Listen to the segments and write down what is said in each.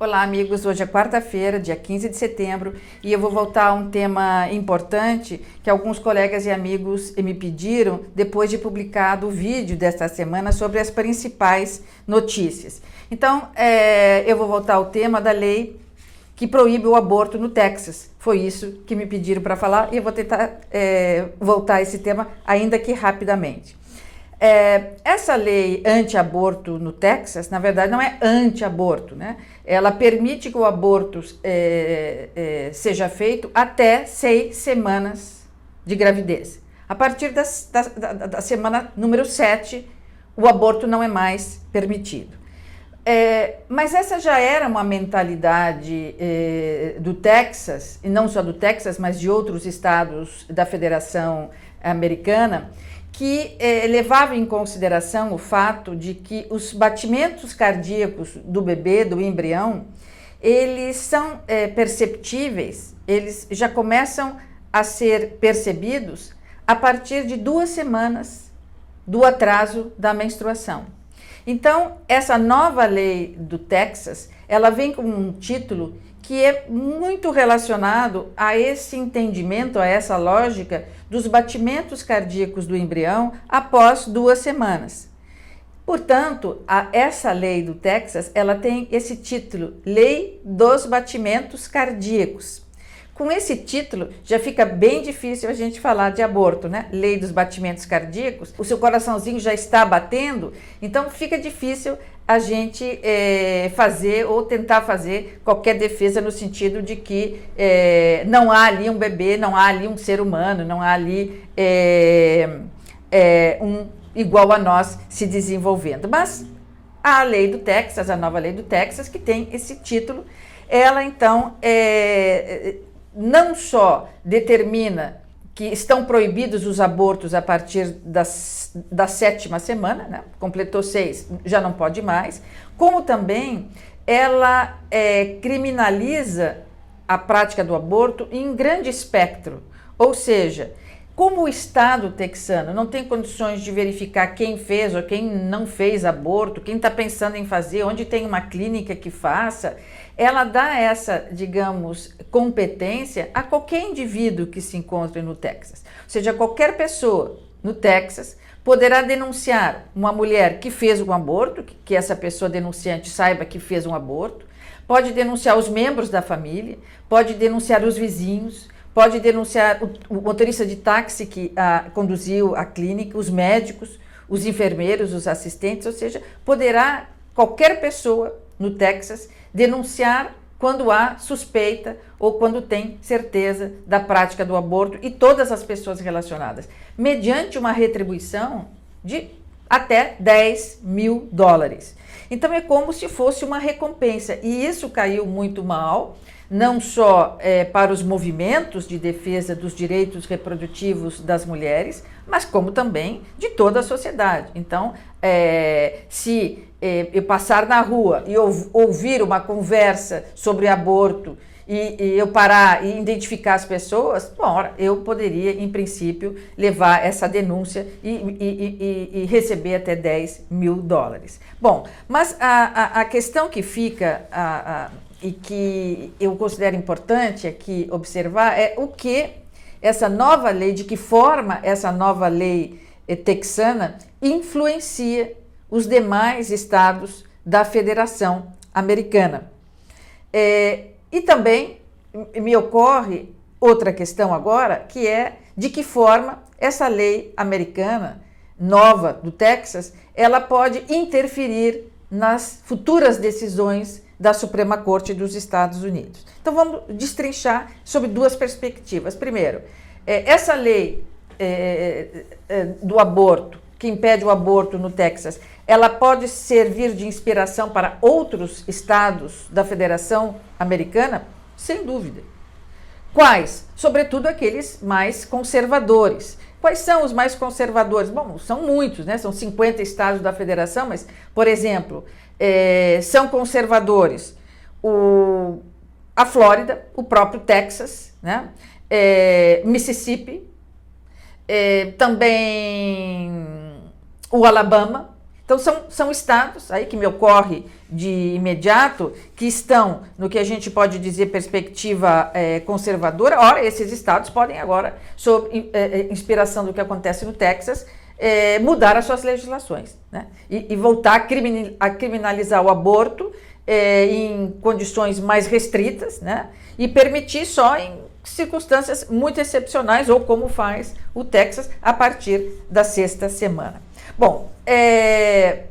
Olá, amigos. Hoje é quarta-feira, dia 15 de setembro, e eu vou voltar a um tema importante que alguns colegas e amigos me pediram depois de publicado o vídeo desta semana sobre as principais notícias. Então, é, eu vou voltar ao tema da lei que proíbe o aborto no Texas. Foi isso que me pediram para falar e eu vou tentar é, voltar a esse tema, ainda que rapidamente. É, essa lei anti-aborto no Texas, na verdade, não é anti-aborto, né? Ela permite que o aborto é, é, seja feito até seis semanas de gravidez. A partir das, da, da, da, semana número 7, o aborto não é mais permitido. É, mas essa já era uma mentalidade é, do Texas, e não só do Texas, mas de outros estados da Federação Americana, que eh, levava em consideração o fato de que os batimentos cardíacos do bebê, do embrião, eles são eh, perceptíveis, eles já começam a ser percebidos a partir de duas semanas do atraso da menstruação. Então, essa nova lei do Texas, ela vem com um título que é muito relacionado a esse entendimento, a essa lógica dos batimentos cardíacos do embrião após duas semanas. Portanto, a, essa lei do Texas, ela tem esse título, Lei dos Batimentos Cardíacos. Com esse título, já fica bem difícil a gente falar de aborto, né? Lei dos batimentos cardíacos. O seu coraçãozinho já está batendo, então fica difícil a gente é, fazer ou tentar fazer qualquer defesa no sentido de que é, não há ali um bebê, não há ali um ser humano, não há ali é, um igual a nós se desenvolvendo. Mas a lei do Texas, a nova lei do Texas, que tem esse título, ela então é, não só determina que estão proibidos os abortos a partir das, da sétima semana, né? completou seis, já não pode mais, como também ela é, criminaliza a prática do aborto em grande espectro, ou seja, como o Estado texano não tem condições de verificar quem fez ou quem não fez aborto, quem está pensando em fazer, onde tem uma clínica que faça, ela dá essa, digamos, competência a qualquer indivíduo que se encontre no Texas. Ou seja, qualquer pessoa no Texas poderá denunciar uma mulher que fez um aborto, que essa pessoa denunciante saiba que fez um aborto, pode denunciar os membros da família, pode denunciar os vizinhos, pode denunciar o, motorista de táxi que a, conduziu a clínica, os médicos, os enfermeiros, os assistentes, ou seja, poderá qualquer pessoa no Texas denunciar quando há suspeita ou quando tem certeza da prática do aborto e todas as pessoas relacionadas, mediante uma retribuição de até 10 mil dólares. Então é como se fosse uma recompensa e isso caiu muito mal não só é, para os movimentos de defesa dos direitos reprodutivos das mulheres, mas como também de toda a sociedade. Então, é, se é, eu passar na rua e ouvir uma conversa sobre aborto e, e, eu parar e identificar as pessoas, bom, eu poderia, em princípio, levar essa denúncia e, e, e receber até 10 mil dólares. Bom, mas a, a, a questão que fica. A, e que eu considero importante aqui observar é o que essa nova lei, de que forma essa nova lei eh, texana influencia os demais estados da Federação Americana. É, e também me ocorre outra questão agora, que é de que forma essa lei americana nova do Texas, ela pode interferir nas futuras decisões da Suprema Corte dos Estados Unidos. Então vamos destrinchar sobre duas perspectivas. Primeiro, é, essa lei é, é, do aborto, que impede o aborto no Texas, ela pode servir de inspiração para outros estados da Federação Americana? Sem dúvida. Quais? Sobretudo aqueles mais conservadores. Quais são os mais conservadores? Bom, são muitos, né? São 50 estados da federação, mas, por exemplo, é, são conservadores o, a Flórida, o próprio Texas, né? É, Mississippi, é, também o Alabama. Então, são, são estados, aí que me ocorre de imediato, que estão no que a gente pode dizer perspectiva é, conservadora. Ora, esses estados podem agora, sob é, inspiração do que acontece no Texas, é, mudar as suas legislações né? e, e voltar a, a, criminalizar o aborto é, em condições mais restritas né? e permitir só em circunstâncias muito excepcionais, ou como faz o Texas a partir da sexta semana. Bom, é,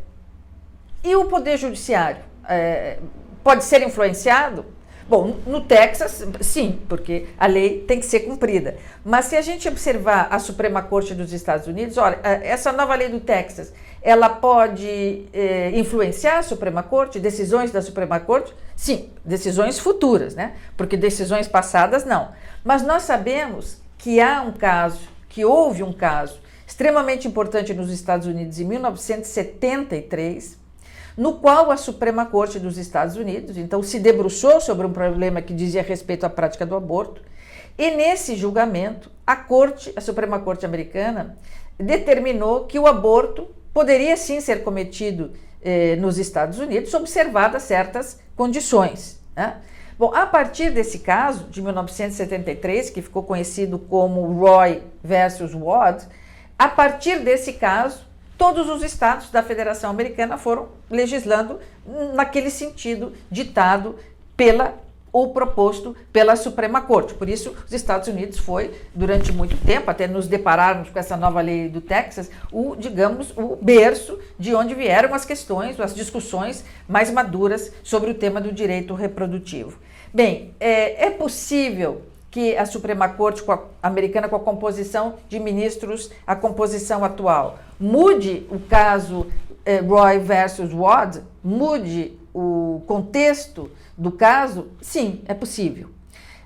e o Poder Judiciário é, pode ser influenciado? Bom, no Texas, sim, porque a lei tem que ser cumprida. Mas se a gente observar a Suprema Corte dos Estados Unidos, olha, essa nova lei do Texas, ela pode é, influenciar a Suprema Corte, decisões da Suprema Corte? Sim, decisões futuras, né? Porque decisões passadas não. Mas nós sabemos que há um caso, que houve um caso extremamente importante nos Estados Unidos em 1973, no qual a Suprema Corte dos Estados Unidos, então, se debruçou sobre um problema que dizia respeito à prática do aborto, e nesse julgamento, a Corte, a Suprema Corte americana, determinou que o aborto poderia sim ser cometido eh, nos Estados Unidos, observadas certas condições. Né? Bom, a partir desse caso, de 1973, que ficou conhecido como Roy versus Wade, a partir desse caso, todos os estados da Federação Americana foram legislando naquele sentido ditado pela ou proposto pela Suprema Corte. Por isso, os Estados Unidos foi, durante muito tempo, até nos depararmos com essa nova lei do Texas, o, digamos, o berço de onde vieram as questões, as discussões mais maduras sobre o tema do direito reprodutivo. Bem, é, é possível que a Suprema Corte americana, com a composição de ministros, a composição atual, mude o caso eh, Roy versus Wade, mude o contexto do caso? Sim, é possível.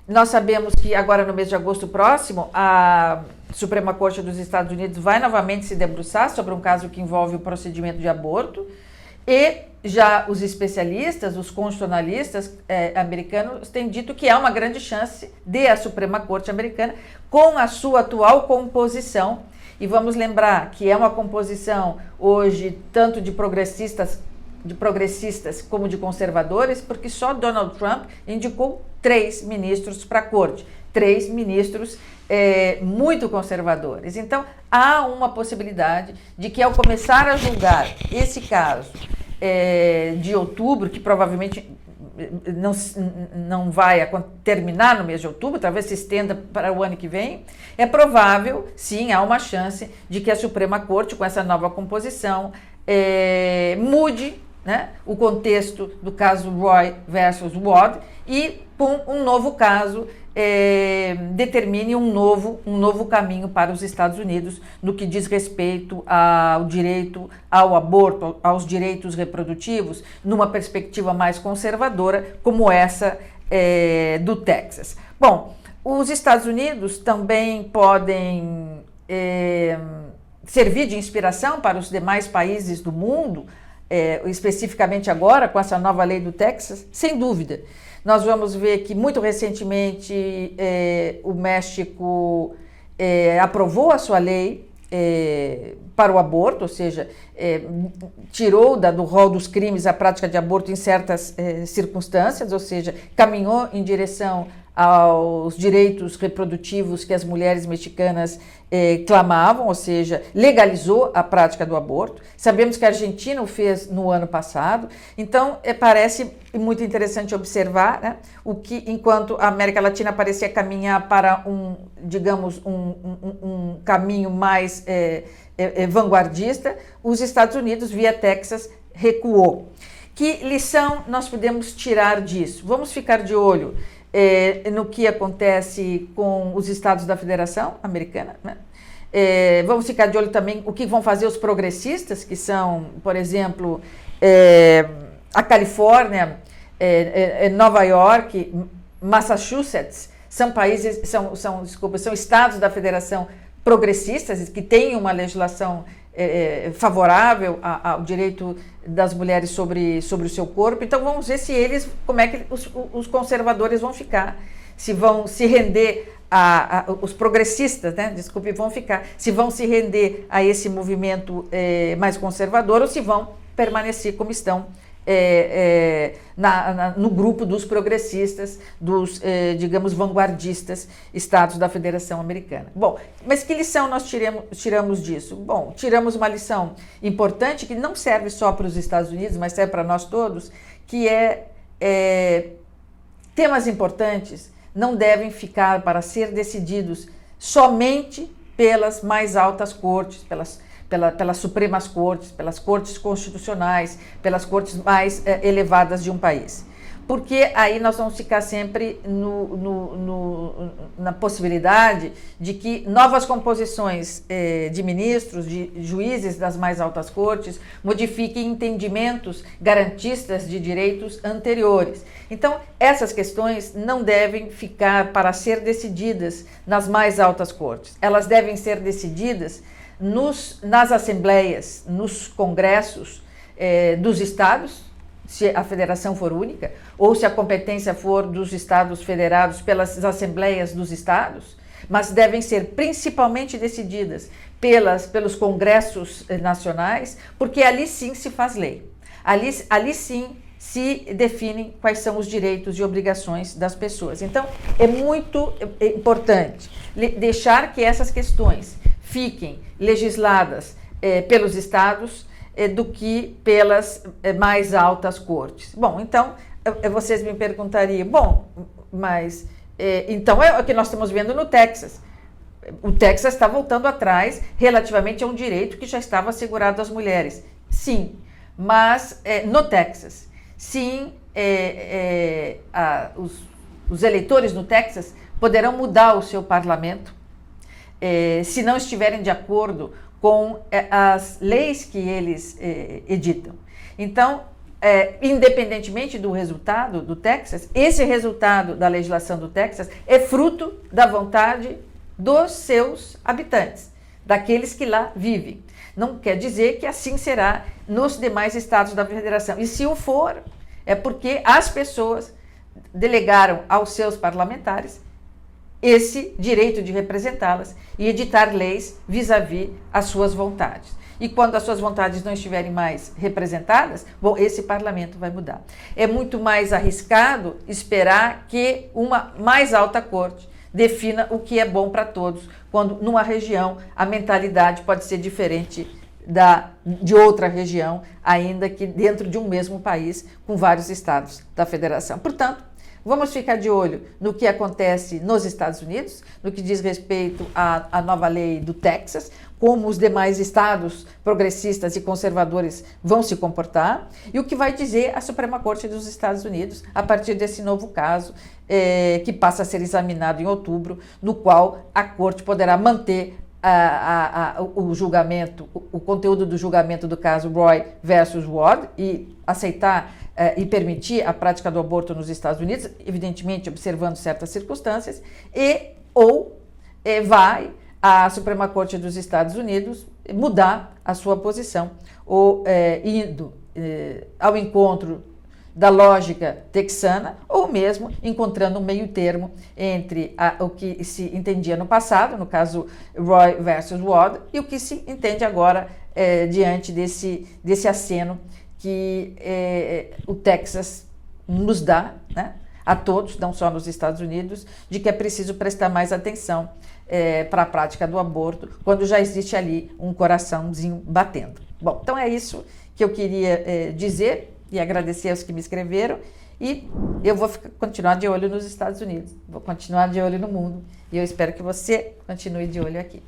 Nós sabemos que agora no mês de agosto próximo, a Suprema Corte dos Estados Unidos vai novamente se debruçar sobre um caso que envolve o procedimento de aborto e já os especialistas, os constitucionalistas eh, americanos têm dito que há uma grande chance de a Suprema Corte americana, com a sua atual composição, e vamos lembrar que é uma composição hoje tanto de progressistas de progressistas como de conservadores, porque só Donald Trump indicou três ministros para a corte, três ministros é, muito conservadores. Então, há uma possibilidade de que, ao começar a julgar esse caso é, de outubro, que provavelmente não, não vai terminar no mês de outubro, talvez se estenda para o ano que vem, é provável, sim, há uma chance de que a Suprema Corte, com essa nova composição, é, mude né, o contexto do caso Roy versus Wade e com um novo caso é, determine um novo, um novo caminho para os Estados Unidos no que diz respeito ao direito ao aborto, aos direitos reprodutivos, numa perspectiva mais conservadora, como essa é, do Texas. Bom, os Estados Unidos também podem é, servir de inspiração para os demais países do mundo é, especificamente agora com essa nova lei do Texas, sem dúvida. Nós vamos ver que muito recentemente é, o México é, aprovou a sua lei é, para o aborto, ou seja, é, tirou da, do rol dos crimes a prática de aborto em certas é, circunstâncias, ou seja, caminhou em direção aos direitos reprodutivos que as mulheres mexicanas eh, clamavam, ou seja, legalizou a prática do aborto. Sabemos que a Argentina o fez no ano passado, então eh, parece muito interessante observar né, o que, enquanto a América Latina parecia caminhar para um, digamos, um, um, um caminho mais eh, vanguardista, os Estados Unidos, via Texas, recuou. Que lição nós podemos tirar disso? Vamos ficar de olho é, no que acontece com os estados da Federação Americana. Né? É, vamos ficar de olho também o que vão fazer os progressistas, que são, por exemplo, é, a Califórnia, é, é, Nova York, Massachusetts, são países, são, são, desculpa, são estados da Federação progressistas que têm uma legislação é, favorável ao direito das mulheres sobre, sobre o seu corpo. Então vamos ver se eles, como é que os, os conservadores vão ficar, se vão se render a, a, os progressistas, né, desculpe, vão ficar, se vão se render a esse movimento é, mais conservador ou se vão permanecer como estão é, é, na, na, no grupo dos progressistas, dos, é, digamos, vanguardistas estados da Federação Americana. Bom, mas que lição nós tiramos, tiramos disso? Bom, tiramos uma lição importante que não serve só para os Estados Unidos, mas serve para nós todos, que é, é temas importantes não devem ficar para ser decididos somente pelas mais altas cortes, pelas pela, pelas Supremas Cortes, pelas Cortes Constitucionais, pelas cortes mais eh, elevadas de um país. Porque aí nós vamos ficar sempre no, no, no, na possibilidade de que novas composições eh, de ministros, de juízes das mais altas cortes, modifiquem entendimentos garantistas de direitos anteriores. Então, essas questões não devem ficar para ser decididas nas mais altas cortes. Elas devem ser decididas nos, nas assembleias, nos congressos eh, dos estados, se a federação for única, ou se a competência for dos estados federados pelas assembleias dos estados, mas devem ser principalmente decididas pelas, pelos congressos eh, nacionais, porque ali sim se faz lei. Ali, ali sim se definem quais são os direitos e obrigações das pessoas. Então, é muito eh, importante deixar que essas questões fiquem legisladas eh, pelos estados eh, do que pelas eh, mais altas cortes. Bom, então vocês me perguntariam, bom, mas então é o que nós estamos vendo no Texas. O Texas está voltando atrás relativamente a um direito que já estava assegurado às mulheres. Sim, mas no Texas, sim, a, os, os eleitores no Texas poderão mudar o seu parlamento eh, se não estiverem de acordo com eh, as leis que eles eh, editam. Então, independentemente do resultado do Texas, esse resultado da legislação do Texas é fruto da vontade dos seus habitantes, daqueles que lá vivem. Não quer dizer que assim será nos demais estados da federação. E se o for, é porque as pessoas delegaram aos seus parlamentares esse direito de representá-las e editar leis vis-à-vis -vis as suas vontades. E quando as suas vontades não estiverem mais representadas, bom, esse parlamento vai mudar. É muito mais arriscado esperar que uma mais alta corte defina o que é bom para todos, quando numa região a mentalidade pode ser diferente da, de outra região, ainda que dentro de um mesmo país, com vários estados da federação. Portanto, Vamos ficar de olho no que acontece nos Estados Unidos, no que diz respeito à, à nova lei do Texas, como os demais estados progressistas e conservadores vão se comportar e o que vai dizer a Suprema Corte dos Estados Unidos a partir desse novo caso é, que passa a ser examinado em outubro, no qual a Corte poderá manter a, a, a, o julgamento, o, o, conteúdo do julgamento do caso Roy versus Ward e aceitar eh, e permitir a prática do aborto nos Estados Unidos, evidentemente observando certas circunstâncias, e ou eh, vai a Suprema Corte dos Estados Unidos mudar a sua posição, ou eh, indo ao encontro da lógica texana, ou mesmo encontrando um meio termo entre a, o que se entendia no passado, no caso Roy versus Ward, e o que se entende agora diante desse, desse aceno que é, o Texas nos dá, né, a todos, não só nos Estados Unidos, de que é preciso prestar mais atenção é, para a prática do aborto, quando já existe ali um coraçãozinho batendo. Bom, então é isso que eu queria dizer e agradecer aos que me escreveram. E eu vou ficar, continuar de olho nos Estados Unidos, vou continuar de olho no mundo. E eu espero que você continue de olho aqui.